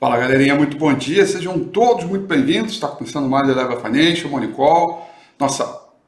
Fala galerinha, muito bom dia, sejam todos muito bem-vindos. Está começando mais Eleva Financial, Monicol, nossa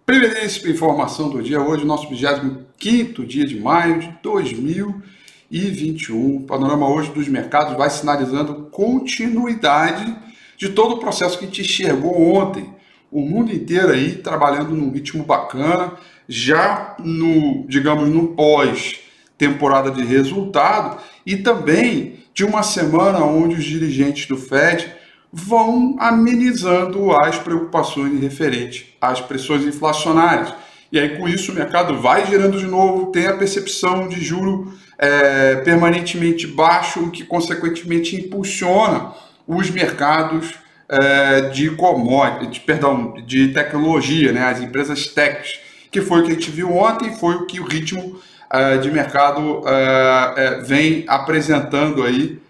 primeiríssima informação do dia hoje, nosso 25 dia de maio de 2021. O panorama hoje dos mercados vai sinalizando continuidade de todo o processo que te enxergou ontem. O mundo inteiro aí trabalhando num ritmo bacana, já no, digamos, no pós temporada de resultado e também de uma semana onde os dirigentes do Fed vão amenizando as preocupações referentes às pressões inflacionárias. E aí, com isso, o mercado vai gerando de novo, tem a percepção de juro é, permanentemente baixo, o que, consequentemente, impulsiona os mercados é, de commodities, perdão, de tecnologia, né, as empresas techs, que foi o que a gente viu ontem, foi o que o ritmo uh, de mercado uh, vem apresentando aí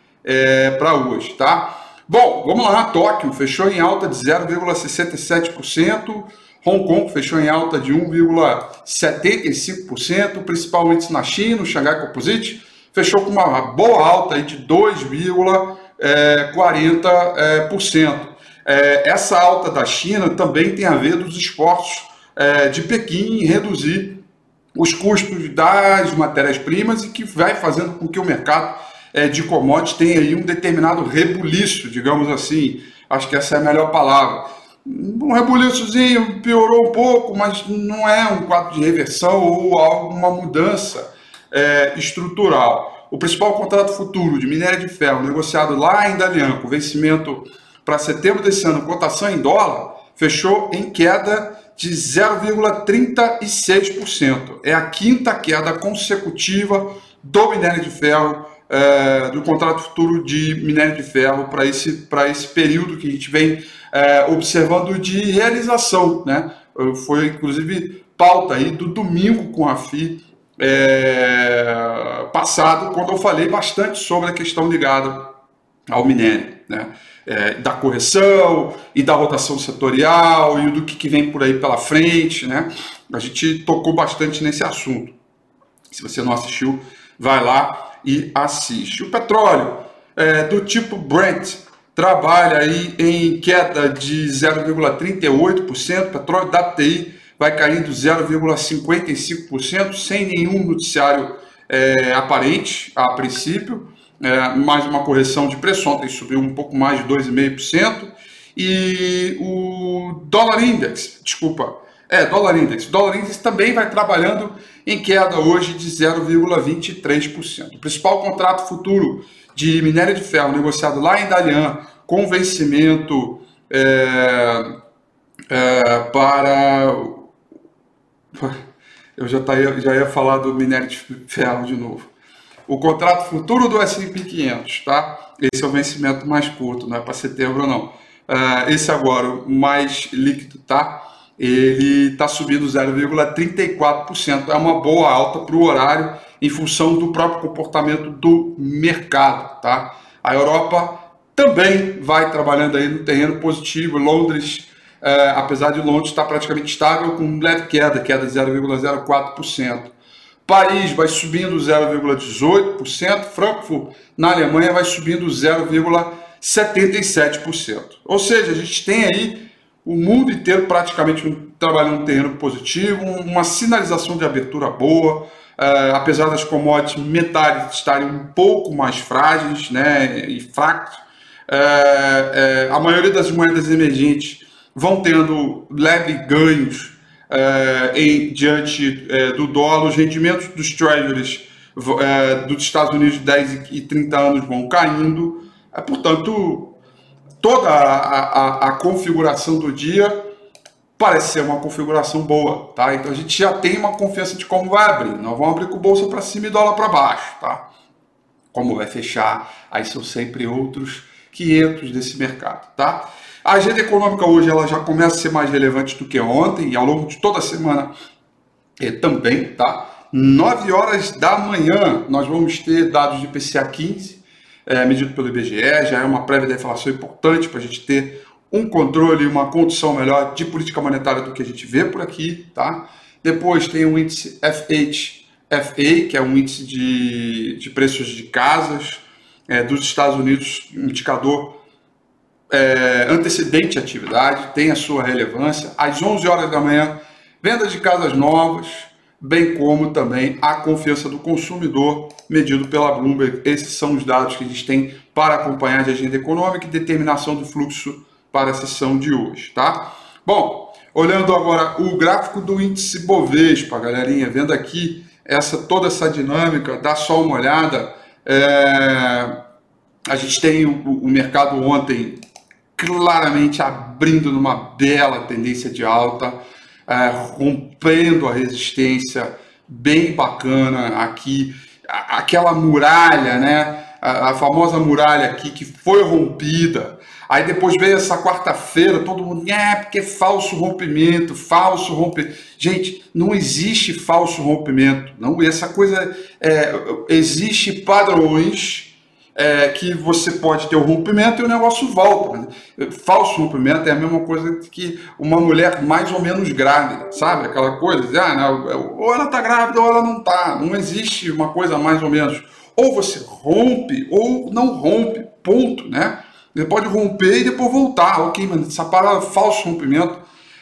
para hoje, tá? Bom, vamos lá, Tóquio fechou em alta de 0,67%, Hong Kong fechou em alta de 1,75%, principalmente na China, o Xangai Composite fechou com uma boa alta aí de 2,40%. essa alta da China também tem a ver dos esforços de Pequim em reduzir os custos das matérias-primas e que vai fazendo com que o mercado é, de commodities tenha aí um determinado rebuliço, digamos assim. Acho que essa é a melhor palavra. Um rebuliçozinho piorou um pouco, mas não é um quadro de reversão ou alguma mudança é, estrutural. O principal contrato futuro de minério de ferro negociado lá em Dalian, com vencimento para setembro desse ano, cotação em dólar, fechou em queda de 0,36%. É a quinta queda consecutiva do minério de ferro, é, do contrato futuro de minério de ferro para esse, esse período que a gente vem é, observando de realização. Né? Foi inclusive pauta aí do domingo com a FI é, passado, quando eu falei bastante sobre a questão ligada ao minério. Né? é, da correção e da rotação setorial e do que, que vem por aí pela frente, né? A gente tocou bastante nesse assunto. Se você não assistiu, vai lá e assiste. O petróleo é, do tipo Brent trabalha aí em queda de 0,38%, petróleo da TI vai caindo 0,55%, sem nenhum noticiário é, aparente a princípio é, mais uma correção de preço, ontem subiu um pouco mais de 2,5%, e o dólar index, desculpa, é, dólar index, dólar index também vai trabalhando em queda hoje de 0,23%. O principal contrato futuro de minério de ferro negociado lá em Dalian, com vencimento é, é, para... Eu já, tá, já ia falar do minério de ferro de novo o contrato futuro do S&P 500, tá? Esse é o vencimento mais curto, não é para setembro não. Uh, esse agora, o mais líquido, tá? Ele está subindo 0,34%. É uma boa alta para o horário em função do próprio comportamento do mercado, tá? A Europa também vai trabalhando aí no terreno positivo. Londres, uh, apesar de Londres estar praticamente estável, com leve queda, queda de 0,04%. Paris vai subindo 0,18%, Frankfurt, na Alemanha, vai subindo 0,77%. Ou seja, a gente tem aí o mundo inteiro praticamente trabalhando um terreno positivo, uma sinalização de abertura boa, uh, apesar das commodities metálicas estarem um pouco mais frágeis né, e fracas, uh, uh, a maioria das moedas emergentes vão tendo leve ganhos é, em, diante é, do dólar, os rendimentos dos treasuries é, dos Estados Unidos de 10 e 30 anos vão caindo. É, portanto, toda a, a, a, configuração do dia parece ser uma configuração boa, tá? Então a gente já tem uma confiança de como vai abrir. Nós vamos abrir com bolsa para cima e dólar para baixo, tá? Como vai fechar, aí são sempre outros 500 desse mercado, tá? A agenda econômica hoje ela já começa a ser mais relevante do que ontem e ao longo de toda a semana eh, também, tá? 9 horas da manhã nós vamos ter dados de PCA 15, é, medido pelo IBGE, já é uma prévia da inflação importante para a gente ter um controle, uma condição melhor de política monetária do que a gente vê por aqui, tá? Depois tem o índice FHFA, que é um índice de, de preços de casas, é, dos Estados Unidos, indicador é, antecedente à atividade, tem a sua relevância. Às 11 horas da manhã, venda de casas novas, bem como também a confiança do consumidor medido pela Bloomberg. Esses são os dados que a gente tem para acompanhar de agenda econômica e determinação do fluxo para a sessão de hoje, tá? Bom, olhando agora o gráfico do índice Bovespa, galerinha, vendo aqui essa toda essa dinâmica, dá só uma olhada. É, a gente tem o, o mercado ontem claramente abrindo numa bela tendência de alta, é, rompendo a resistência bem bacana aqui, aquela muralha, né? A, a, famosa muralha aqui que foi rompida. Aí depois veio essa quarta-feira, todo mundo, é, porque é falso rompimento, falso rompimento. Gente, não existe falso rompimento. Não, essa coisa é, existe padrões é, que você pode ter o rompimento e o negócio volta. Falso rompimento é a mesma coisa que uma mulher mais ou menos grávida, sabe? Aquela coisa, de, ah, não, ou ela está grávida ou ela não está. Não existe uma coisa mais ou menos. Ou você rompe ou não rompe, ponto, né? Você pode romper e depois voltar. Ok, mas essa palavra falso rompimento,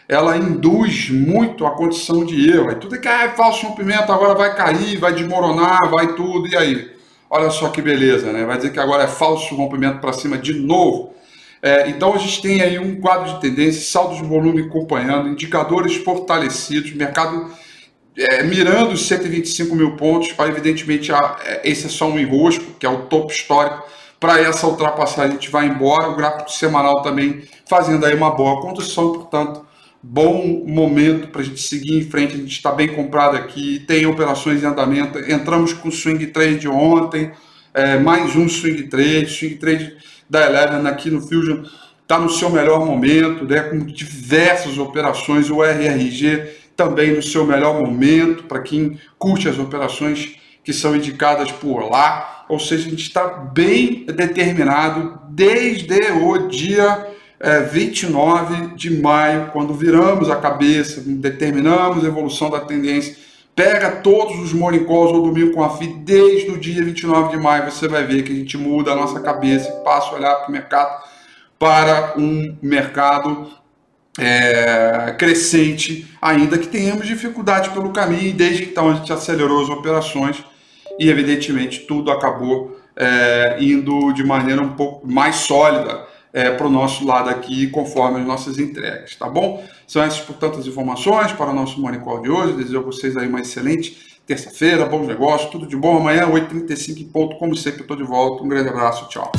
ela induz muito a condição de erro. Aí tudo é que ah, é falso rompimento, agora vai cair, vai desmoronar, vai tudo, e aí? Olha só que beleza, né? Vai dizer que agora é falso rompimento para cima de novo. É, então a gente tem aí um quadro de tendência, saldo de volume acompanhando, indicadores fortalecidos, mercado é, mirando os 125 mil pontos. Evidentemente, a, é, esse é só um enrosco, que é o topo histórico. Para essa ultrapassagem, a gente vai embora. O gráfico semanal também fazendo aí uma boa condução, portanto, bom momento para a gente seguir em frente. A gente está bem comprado aqui, tem operações em andamento. Entramos com swing trade ontem, é, mais um swing trade, swing trade da Eleven aqui no Fusion está no seu melhor momento, né, com diversas operações. O RRG também no seu melhor momento, para quem curte as operações que são indicadas por lá. Ou seja, a gente está bem determinado desde o dia é, 29 de maio, quando viramos a cabeça, determinamos a evolução da tendência, pega todos os morning calls ou domingo com a FI desde o dia 29 de maio, você vai ver que a gente muda a nossa cabeça e passa a olhar para o mercado para um mercado é, crescente, ainda que tenhamos dificuldade pelo caminho, e desde então a gente acelerou as operações e evidentemente tudo acabou é, indo de maneira um pouco mais sólida é, para o nosso lado aqui, conforme as nossas entregas, tá bom? São essas, portanto, as informações para o nosso Call de hoje. Desejo a vocês aí uma excelente terça-feira, bons negócios, tudo de bom. Amanhã, 8h35 ponto, como sempre, estou de volta. Um grande abraço, tchau.